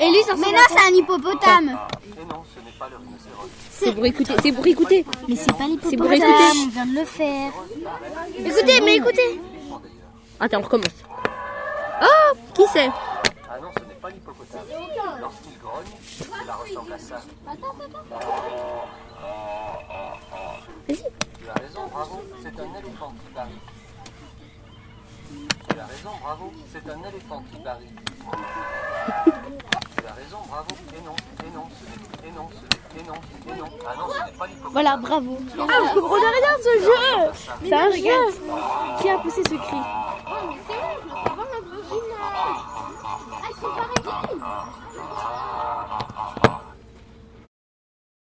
Et lui, ça Mais là, c'est un hippopotame. Et non, ce n'est pas le rhinocéros. C'est pour écouter, c'est pour écouter. Mais c'est pas C'est pour l'hippopotame. écouter. On vient de le faire. Écoutez, mais écoutez. Attends, on recommence. Oh, qui c'est? Ah non, ce n'est pas l'hippopotame. Lorsqu'il grogne, cela ressemble à ça. Vas-y. Tu as raison, bravo, c'est un éléphant qui parie. Tu as raison, bravo, c'est un éléphant qui parie. Bravo, et non, et non, et non, ce n'est, et non, et non. Ah non, ce n'est pas l'hippopotame. Voilà, bravo. Ah, vous comprenez rien ce jeu C'est un jeu Qui a poussé ce cri